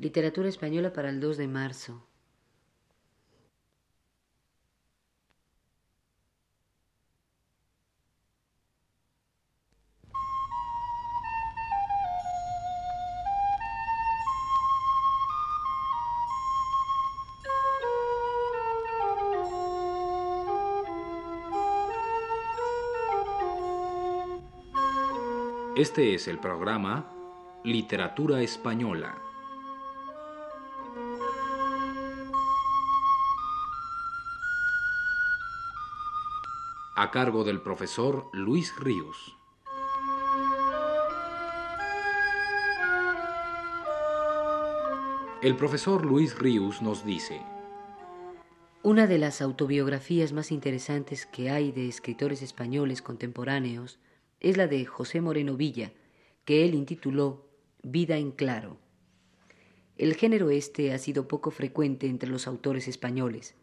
Literatura española para el 2 de marzo. Este es el programa Literatura Española. A cargo del profesor Luis Ríos. El profesor Luis Ríos nos dice, Una de las autobiografías más interesantes que hay de escritores españoles contemporáneos es la de José Moreno Villa, que él intituló Vida en Claro. El género este ha sido poco frecuente entre los autores españoles.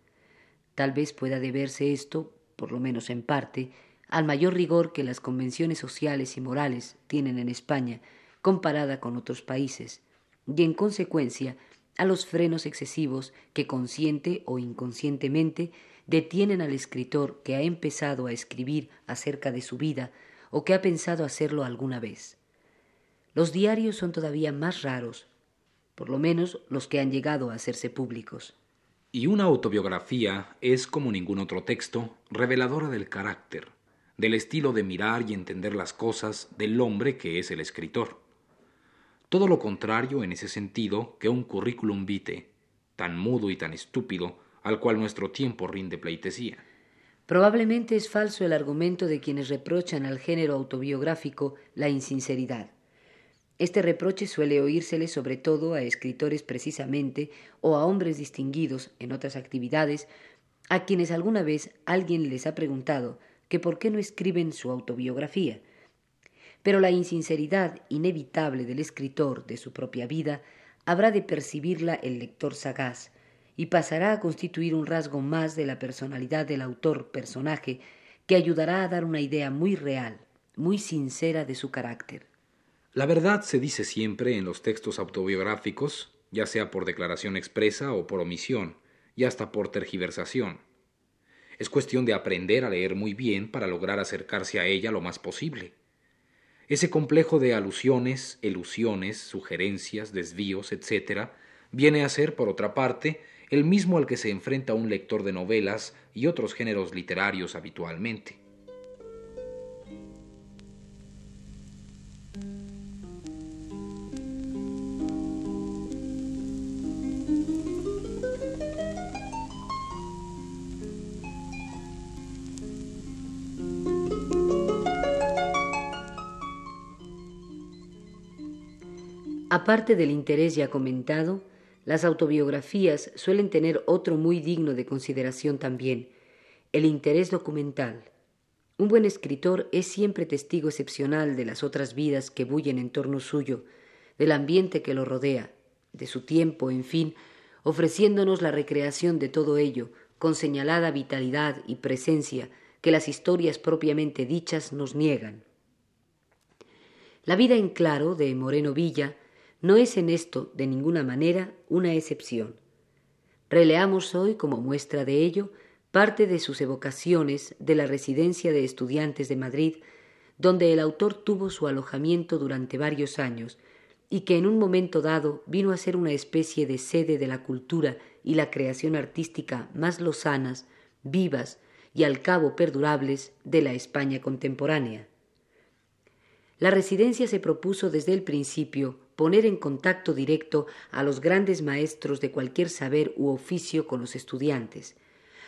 Tal vez pueda deberse esto, por lo menos en parte, al mayor rigor que las convenciones sociales y morales tienen en España comparada con otros países, y en consecuencia a los frenos excesivos que consciente o inconscientemente detienen al escritor que ha empezado a escribir acerca de su vida o que ha pensado hacerlo alguna vez. Los diarios son todavía más raros, por lo menos los que han llegado a hacerse públicos. Y una autobiografía es, como ningún otro texto, reveladora del carácter, del estilo de mirar y entender las cosas del hombre que es el escritor. Todo lo contrario en ese sentido que un currículum vitae, tan mudo y tan estúpido, al cual nuestro tiempo rinde pleitesía. Probablemente es falso el argumento de quienes reprochan al género autobiográfico la insinceridad. Este reproche suele oírsele sobre todo a escritores precisamente o a hombres distinguidos en otras actividades a quienes alguna vez alguien les ha preguntado que por qué no escriben su autobiografía. Pero la insinceridad inevitable del escritor de su propia vida habrá de percibirla el lector sagaz, y pasará a constituir un rasgo más de la personalidad del autor-personaje que ayudará a dar una idea muy real, muy sincera de su carácter. La verdad se dice siempre en los textos autobiográficos, ya sea por declaración expresa o por omisión, y hasta por tergiversación. Es cuestión de aprender a leer muy bien para lograr acercarse a ella lo más posible. Ese complejo de alusiones, elusiones, sugerencias, desvíos, etc., viene a ser, por otra parte, el mismo al que se enfrenta un lector de novelas y otros géneros literarios habitualmente. Aparte del interés ya comentado, las autobiografías suelen tener otro muy digno de consideración también, el interés documental. Un buen escritor es siempre testigo excepcional de las otras vidas que bullen en torno suyo, del ambiente que lo rodea, de su tiempo, en fin, ofreciéndonos la recreación de todo ello, con señalada vitalidad y presencia que las historias propiamente dichas nos niegan. La vida en claro de Moreno Villa no es en esto, de ninguna manera, una excepción. Releamos hoy, como muestra de ello, parte de sus evocaciones de la residencia de estudiantes de Madrid, donde el autor tuvo su alojamiento durante varios años y que en un momento dado vino a ser una especie de sede de la cultura y la creación artística más lozanas, vivas y al cabo perdurables de la España contemporánea. La residencia se propuso desde el principio poner en contacto directo a los grandes maestros de cualquier saber u oficio con los estudiantes.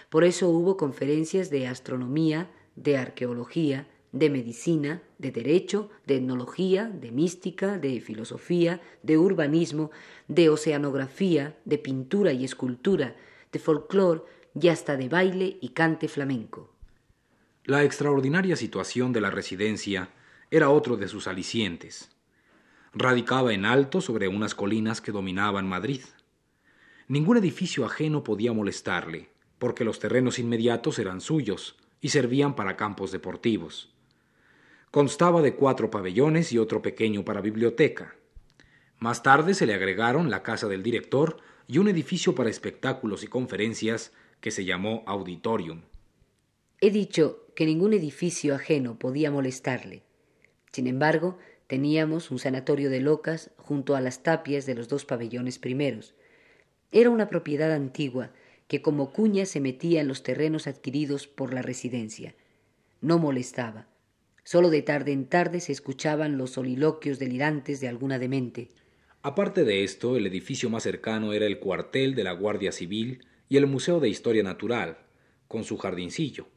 Por eso hubo conferencias de astronomía, de arqueología, de medicina, de derecho, de etnología, de mística, de filosofía, de urbanismo, de oceanografía, de pintura y escultura, de folclore y hasta de baile y cante flamenco. La extraordinaria situación de la residencia era otro de sus alicientes radicaba en alto sobre unas colinas que dominaban Madrid. Ningún edificio ajeno podía molestarle, porque los terrenos inmediatos eran suyos y servían para campos deportivos. Constaba de cuatro pabellones y otro pequeño para biblioteca. Más tarde se le agregaron la casa del director y un edificio para espectáculos y conferencias que se llamó Auditorium. He dicho que ningún edificio ajeno podía molestarle. Sin embargo, teníamos un sanatorio de locas junto a las tapias de los dos pabellones primeros. Era una propiedad antigua que como cuña se metía en los terrenos adquiridos por la residencia. No molestaba. Solo de tarde en tarde se escuchaban los soliloquios delirantes de alguna demente. Aparte de esto, el edificio más cercano era el cuartel de la Guardia Civil y el Museo de Historia Natural, con su jardincillo.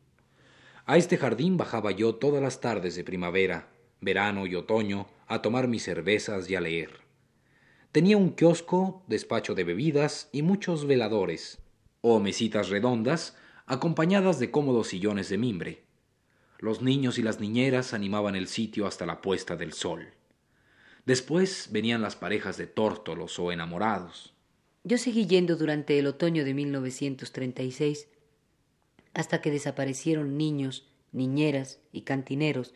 A este jardín bajaba yo todas las tardes de primavera, verano y otoño a tomar mis cervezas y a leer. Tenía un kiosco, despacho de bebidas y muchos veladores, o mesitas redondas, acompañadas de cómodos sillones de mimbre. Los niños y las niñeras animaban el sitio hasta la puesta del sol. Después venían las parejas de tórtolos o enamorados. Yo seguí yendo durante el otoño de 1936 hasta que desaparecieron niños, niñeras y cantineros,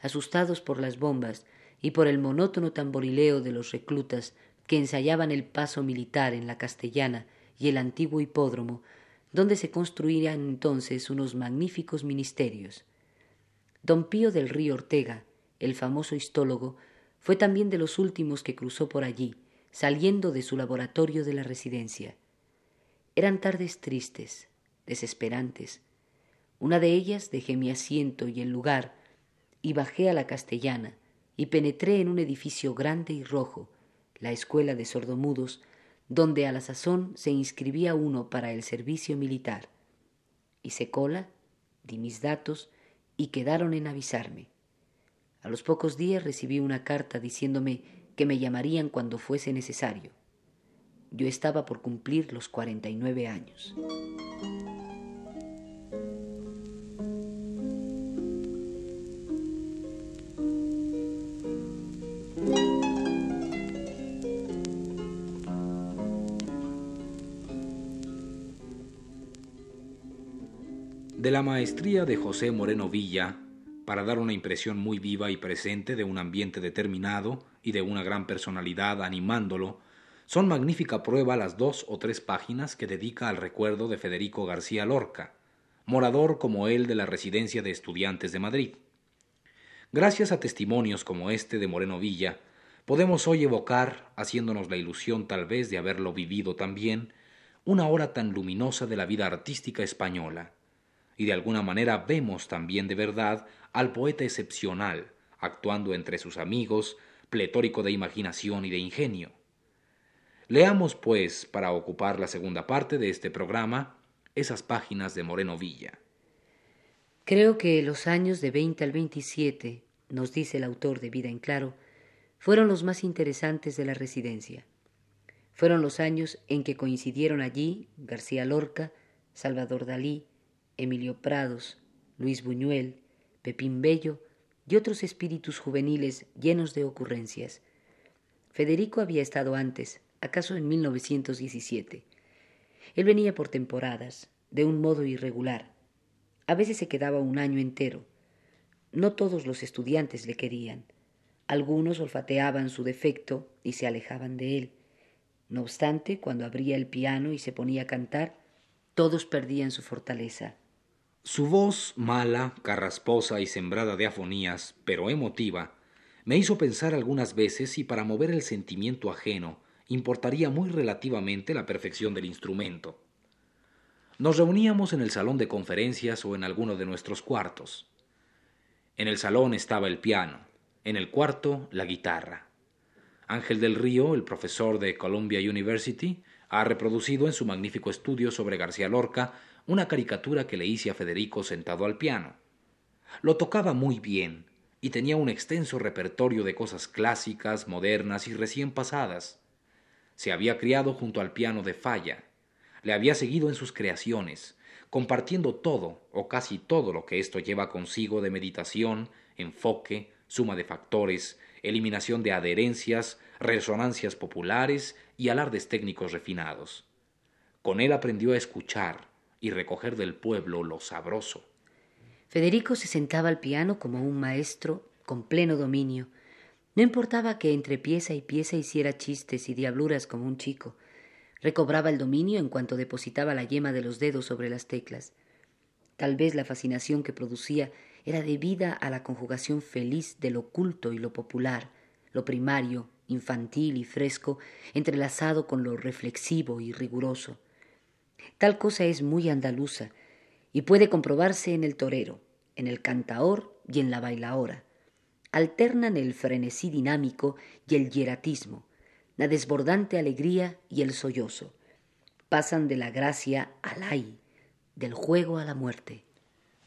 asustados por las bombas y por el monótono tamborileo de los reclutas que ensayaban el paso militar en la castellana y el antiguo hipódromo, donde se construían entonces unos magníficos ministerios. Don Pío del Río Ortega, el famoso histólogo, fue también de los últimos que cruzó por allí, saliendo de su laboratorio de la residencia. Eran tardes tristes, desesperantes. Una de ellas dejé mi asiento y el lugar, y bajé a la castellana, y penetré en un edificio grande y rojo, la escuela de sordomudos, donde a la sazón se inscribía uno para el servicio militar. Hice cola, di mis datos y quedaron en avisarme. A los pocos días recibí una carta diciéndome que me llamarían cuando fuese necesario. Yo estaba por cumplir los cuarenta y nueve años. De la maestría de José Moreno Villa para dar una impresión muy viva y presente de un ambiente determinado y de una gran personalidad animándolo, son magnífica prueba las dos o tres páginas que dedica al recuerdo de Federico García Lorca, morador como él de la residencia de estudiantes de Madrid. Gracias a testimonios como este de Moreno Villa, podemos hoy evocar, haciéndonos la ilusión tal vez de haberlo vivido también, una hora tan luminosa de la vida artística española, y de alguna manera vemos también de verdad al poeta excepcional, actuando entre sus amigos, pletórico de imaginación y de ingenio. Leamos, pues, para ocupar la segunda parte de este programa, esas páginas de Moreno Villa. Creo que los años de 20 al 27, nos dice el autor de Vida en Claro, fueron los más interesantes de la residencia. Fueron los años en que coincidieron allí García Lorca, Salvador Dalí, Emilio Prados, Luis Buñuel, Pepín Bello y otros espíritus juveniles llenos de ocurrencias. Federico había estado antes, acaso en 1917. Él venía por temporadas, de un modo irregular. A veces se quedaba un año entero. No todos los estudiantes le querían. Algunos olfateaban su defecto y se alejaban de él. No obstante, cuando abría el piano y se ponía a cantar, todos perdían su fortaleza. Su voz mala, carrasposa y sembrada de afonías, pero emotiva, me hizo pensar algunas veces si para mover el sentimiento ajeno importaría muy relativamente la perfección del instrumento. Nos reuníamos en el salón de conferencias o en alguno de nuestros cuartos. En el salón estaba el piano, en el cuarto la guitarra. Ángel del Río, el profesor de Columbia University, ha reproducido en su magnífico estudio sobre García Lorca una caricatura que le hice a Federico sentado al piano. Lo tocaba muy bien y tenía un extenso repertorio de cosas clásicas, modernas y recién pasadas. Se había criado junto al piano de Falla, le había seguido en sus creaciones, compartiendo todo o casi todo lo que esto lleva consigo de meditación, enfoque, suma de factores, eliminación de adherencias, resonancias populares y alardes técnicos refinados. Con él aprendió a escuchar, y recoger del pueblo lo sabroso. Federico se sentaba al piano como un maestro con pleno dominio, No importaba que entre pieza y pieza hiciera chistes y diabluras como un chico. Recobraba el dominio en cuanto depositaba la yema de los dedos sobre las teclas. Tal vez la fascinación que producía era debida a la conjugación feliz de lo oculto y lo popular, lo primario, infantil y fresco, entrelazado con lo reflexivo y riguroso. Tal cosa es muy andaluza y puede comprobarse en el torero, en el cantaor y en la bailaora. Alternan el frenesí dinámico y el hieratismo, la desbordante alegría y el sollozo. Pasan de la gracia al ay, del juego a la muerte.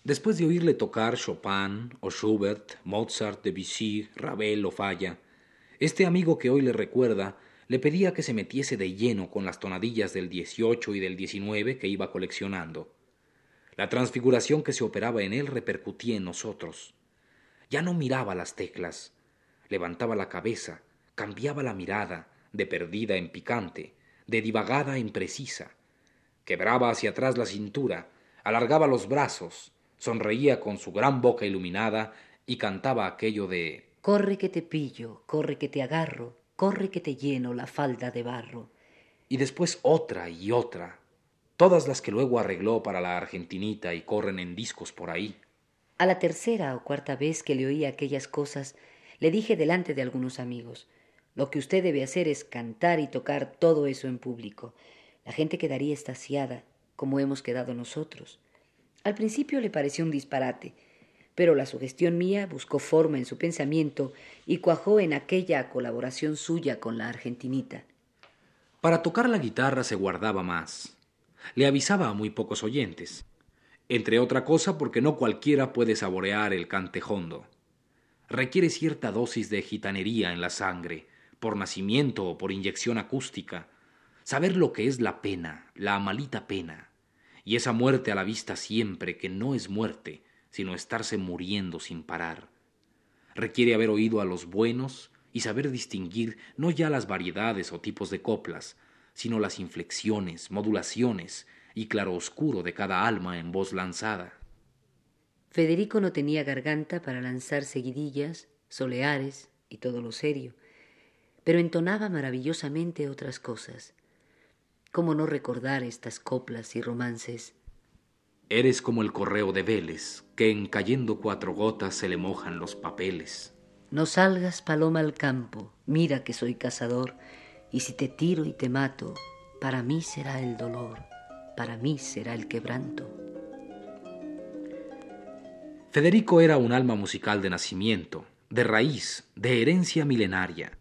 Después de oírle tocar Chopin o Schubert, Mozart, Debussy, Ravel o Falla, este amigo que hoy le recuerda le pedía que se metiese de lleno con las tonadillas del 18 y del 19 que iba coleccionando. La transfiguración que se operaba en él repercutía en nosotros. Ya no miraba las teclas, levantaba la cabeza, cambiaba la mirada, de perdida en picante, de divagada en precisa. Quebraba hacia atrás la cintura, alargaba los brazos, sonreía con su gran boca iluminada y cantaba aquello de Corre que te pillo, corre que te agarro, corre que te lleno la falda de barro. Y después otra y otra, todas las que luego arregló para la argentinita y corren en discos por ahí. A la tercera o cuarta vez que le oí aquellas cosas, le dije delante de algunos amigos, lo que usted debe hacer es cantar y tocar todo eso en público. La gente quedaría estasiada, como hemos quedado nosotros. Al principio le pareció un disparate, pero la sugestión mía buscó forma en su pensamiento y cuajó en aquella colaboración suya con la argentinita. Para tocar la guitarra se guardaba más. Le avisaba a muy pocos oyentes. Entre otra cosa porque no cualquiera puede saborear el cantejondo. Requiere cierta dosis de gitanería en la sangre, por nacimiento o por inyección acústica. Saber lo que es la pena, la malita pena, y esa muerte a la vista siempre que no es muerte, sino estarse muriendo sin parar. Requiere haber oído a los buenos y saber distinguir no ya las variedades o tipos de coplas, sino las inflexiones, modulaciones y claroscuro de cada alma en voz lanzada. Federico no tenía garganta para lanzar seguidillas, soleares y todo lo serio, pero entonaba maravillosamente otras cosas. ¿Cómo no recordar estas coplas y romances? Eres como el correo de Vélez, que en cayendo cuatro gotas se le mojan los papeles. No salgas, paloma, al campo, mira que soy cazador, y si te tiro y te mato, para mí será el dolor, para mí será el quebranto. Federico era un alma musical de nacimiento, de raíz, de herencia milenaria.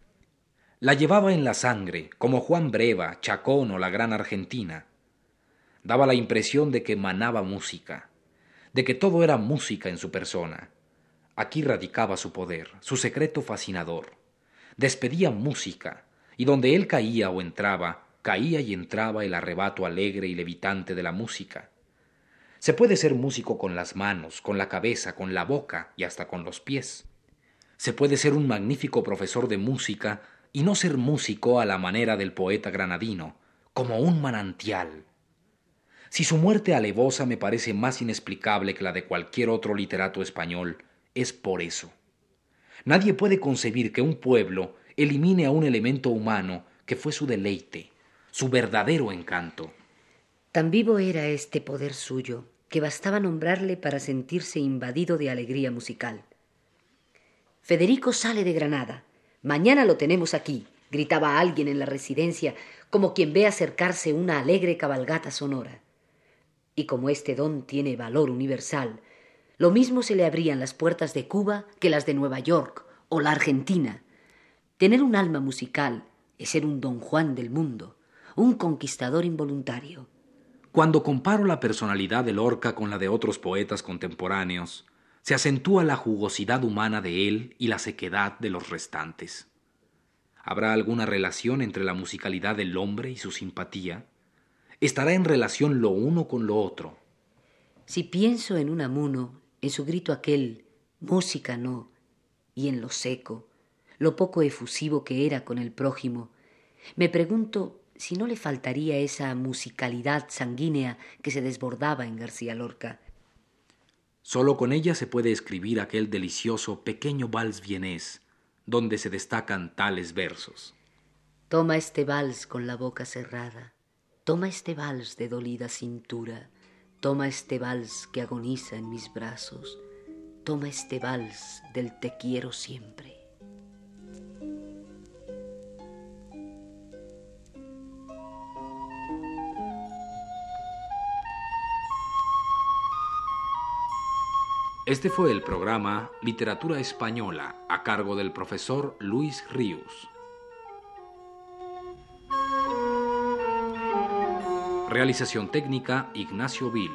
La llevaba en la sangre, como Juan Breva, Chacón o la Gran Argentina, daba la impresión de que manaba música, de que todo era música en su persona. Aquí radicaba su poder, su secreto fascinador. Despedía música, y donde él caía o entraba, caía y entraba el arrebato alegre y levitante de la música. Se puede ser músico con las manos, con la cabeza, con la boca y hasta con los pies. Se puede ser un magnífico profesor de música y no ser músico a la manera del poeta granadino, como un manantial, si su muerte alevosa me parece más inexplicable que la de cualquier otro literato español, es por eso. Nadie puede concebir que un pueblo elimine a un elemento humano que fue su deleite, su verdadero encanto. Tan vivo era este poder suyo que bastaba nombrarle para sentirse invadido de alegría musical. Federico sale de Granada. Mañana lo tenemos aquí, gritaba alguien en la residencia, como quien ve acercarse una alegre cabalgata sonora y como este don tiene valor universal, lo mismo se le abrían las puertas de Cuba que las de Nueva York o la Argentina. Tener un alma musical es ser un don Juan del mundo, un conquistador involuntario. Cuando comparo la personalidad de Lorca con la de otros poetas contemporáneos, se acentúa la jugosidad humana de él y la sequedad de los restantes. ¿Habrá alguna relación entre la musicalidad del hombre y su simpatía? Estará en relación lo uno con lo otro. Si pienso en un amuno, en su grito aquel, música no, y en lo seco, lo poco efusivo que era con el prójimo, me pregunto si no le faltaría esa musicalidad sanguínea que se desbordaba en García Lorca. Solo con ella se puede escribir aquel delicioso pequeño vals vienés, donde se destacan tales versos. Toma este vals con la boca cerrada, toma este vals de dolida cintura, toma este vals que agoniza en mis brazos, toma este vals del te quiero siempre. Este fue el programa Literatura Española a cargo del profesor Luis Ríos. Realización técnica Ignacio Vil.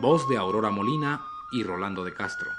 Voz de Aurora Molina y Rolando de Castro.